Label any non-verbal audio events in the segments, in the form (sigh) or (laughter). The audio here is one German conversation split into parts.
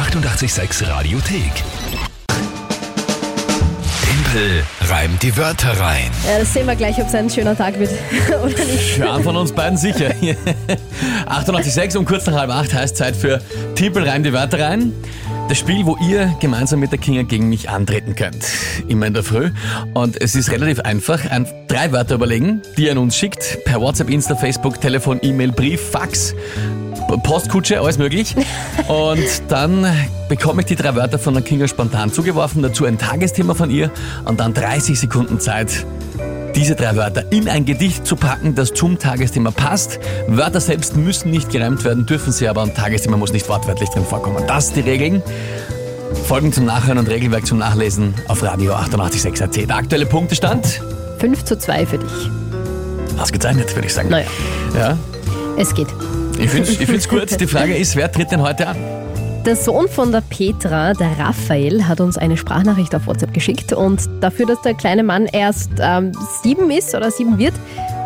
886 Radiothek. Tempel reimt die Wörter rein. Ja, das sehen wir gleich, ob es ein schöner Tag wird (laughs) oder nicht. Für einen von uns beiden sicher. (laughs) 88,6 um kurz nach halb acht heißt Zeit für Tippel reim die Wörter rein. Das Spiel, wo ihr gemeinsam mit der Kinga gegen mich antreten könnt. Immer in der Früh. Und es ist relativ einfach. Ein, drei Wörter überlegen, die ihr an uns schickt. Per WhatsApp, Insta, Facebook, Telefon, E-Mail, Brief, Fax, Postkutsche, alles möglich. (laughs) Und dann bekomme ich die drei Wörter von der Kinga spontan zugeworfen. Dazu ein Tagesthema von ihr. Und dann 30 Sekunden Zeit, diese drei Wörter in ein Gedicht zu packen, das zum Tagesthema passt. Wörter selbst müssen nicht gereimt werden, dürfen sie aber und Tagesthema muss nicht wortwörtlich drin vorkommen. Das sind die Regeln. Folgen zum Nachhören und Regelwerk zum Nachlesen auf Radio 886 AT. Der aktuelle Punktestand? 5 zu 2 für dich. Ausgezeichnet, würde ich sagen. Naja, Ja, es geht. Ich finde es ich find's gut. Die Frage ist, wer tritt denn heute an? Der Sohn von der Petra, der Raphael, hat uns eine Sprachnachricht auf WhatsApp geschickt und dafür, dass der kleine Mann erst ähm, sieben ist oder sieben wird,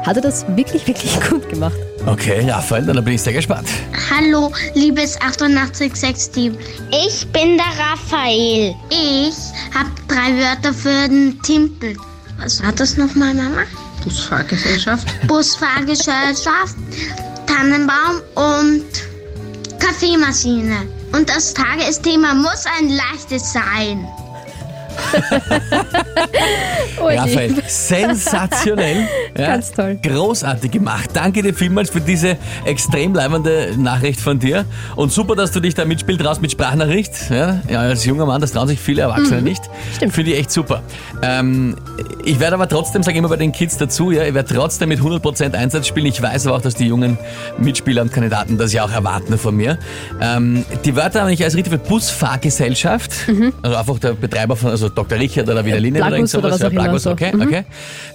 hat er das wirklich, wirklich gut gemacht. Okay, Raphael, dann bin ich sehr gespannt. Hallo, liebes 886-Team. Ich bin der Raphael. Ich habe drei Wörter für den Timpel. Was war das nochmal, Mama? Busfahrgesellschaft. Busfahrgesellschaft, Tannenbaum und Kaffeemaschine. Und das Tagesthema muss ein leichtes sein. (laughs) Oh. Raphael, sensationell. Ja, Ganz toll. Großartig gemacht. Danke dir vielmals für diese extrem leibende Nachricht von dir. Und super, dass du dich da mitspielt raus mit Sprachnachricht. Ja, ja, als junger Mann, das trauen sich viele Erwachsene nicht. Mhm. Stimmt. Finde ich echt super. Ähm, ich werde aber trotzdem, sage immer bei den Kids dazu, ja, ich werde trotzdem mit 100% Einsatz spielen. Ich weiß aber auch, dass die jungen Mitspieler und Kandidaten das ja auch erwarten von mir. Ähm, die Wörter habe ich als richtig für Busfahrgesellschaft. Also einfach der Betreiber von, also Dr. Richard oder Wiener Linien oder oder sowas. was auch immer, Plagus, so. okay, Mhm. okay.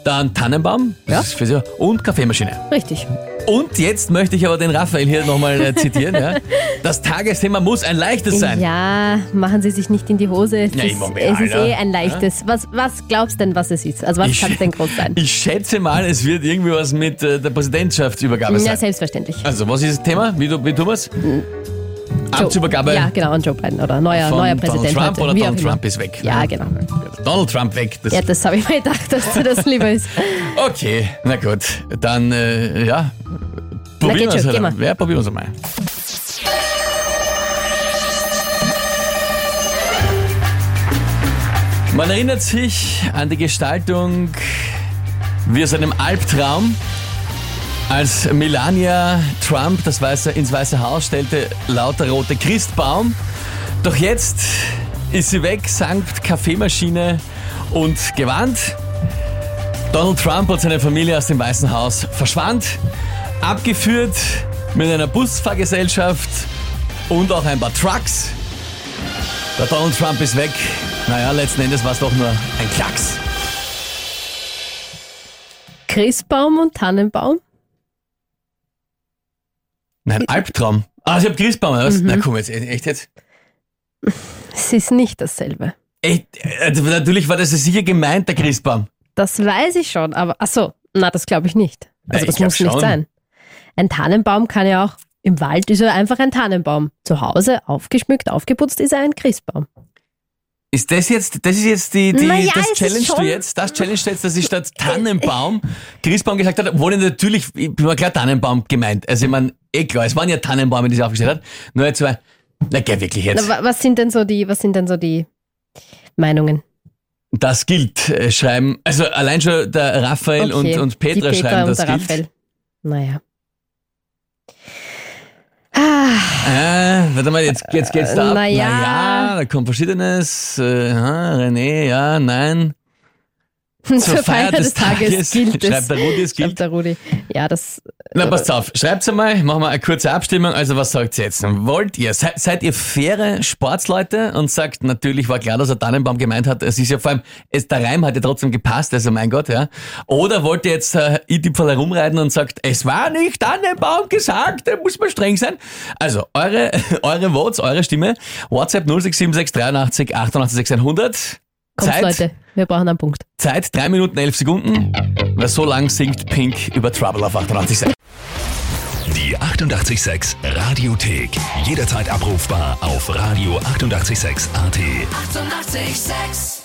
Dann Tannenbaum. Das ist Sie, Und Kaffeemaschine. Richtig. Und jetzt möchte ich aber den Raphael hier nochmal äh, zitieren. Ja. Das Tagesthema muss ein leichtes sein. Ja, machen Sie sich nicht in die Hose. Es Ja, ist, mehr, es ist eh ein leichtes. Was, was glaubst denn, was es ist? Also was kann es denn groß sein? (laughs) Ich schätze mal, es wird irgendwie was mit äh, der Präsidentschaftsübergabe Ja, sein. selbstverständlich. Also, was ist das Thema? Wie, du- wie tun wir's? Amtsübergabe Ja, genau, an Joe Biden oder neuer, von neuer Donald Präsident Trump heute. oder Wie auch Donald immer. Trump ist weg. Ja, genau. Donald Trump weg. Das Ja, das habe ich mir gedacht, dass dir das lieber ist. (laughs) Okay, na gut. Dann, äh, ja. Probieren wir es halt. mal. Ja, probieren wir es mal. Man erinnert sich an die Gestaltung wie aus einem Albtraum, als Melania Trump das Weiße, ins Weiße Haus stellte, lauter rote Christbaum. Doch jetzt ist sie weg, samt Kaffeemaschine und Gewand. Donald Trump und seine Familie aus dem Weißen Haus verschwand, abgeführt mit einer Busfahrgesellschaft und auch ein paar Trucks. Der Donald Trump ist weg. Naja, letzten Endes war es doch nur ein Klacks. Christbaum und Tannenbaum? Nein, Albtraum. Ah, ich hab Christbaum, oder was? Na komm, jetzt, echt jetzt? Es ist nicht dasselbe. Echt, äh, natürlich war das ja sicher gemeint, der Christbaum. Das weiß ich schon, aber ach so, na, das glaube ich nicht. Also das muss nicht schon. sein. Ein Tannenbaum kann ja auch im Wald ist er einfach ein Tannenbaum. Zu Hause aufgeschmückt, aufgeputzt ist er ein Christbaum. Ist das jetzt, das ist jetzt die, die Naja, das Challenge du jetzt, das Challenge jetzt, dass ich statt Tannenbaum Christbaum gesagt obwohl ich natürlich, ich war klar Tannenbaum gemeint. Also ich meine, eh klar, es waren ja Tannenbäume, die sie aufgestellt hat. Nur jetzt war, na geh wirklich Na, jetzt. wa- was sind denn so die, was sind denn so die Meinungen? Das gilt, äh, schreiben, also allein schon der Raphael und, und Petra, Petra schreiben, und das der gilt. Raphael. Naja. Ah, Äh, warte mal, jetzt, jetzt geht's da ab. Na ja. Na ja, da kommt Verschiedenes. Äh, René, ja, nein. Zur Feier des Tages gilt es. Schreibt der Rudi, es Schreibt gilt. der Rudi. Ja, das. Na, passt auf, schreibt's einmal, machen wir eine kurze Abstimmung. Also, was sagt ihr jetzt? Wollt ihr, seid, seid ihr faire Sportsleute und sagt, natürlich war klar, dass er Tannenbaum gemeint hat, es ist ja vor allem, es, der Reim hat ja trotzdem gepasst, also mein Gott, ja. Oder wollt ihr jetzt äh, i-Tipferl herumreiten und sagt, es war nicht Tannenbaum gesagt, da muss man streng sein. Also, eure, (laughs) eure Votes, eure Stimme, WhatsApp 0676 83 88 100. Kommt, Zeit, Leute, wir brauchen einen Punkt. Zeit, 3 Minuten 11 Sekunden. Weil so lang singt Pink über Trouble auf 88. Die 886 Radiothek. Jederzeit abrufbar auf radio886.at. 886! 886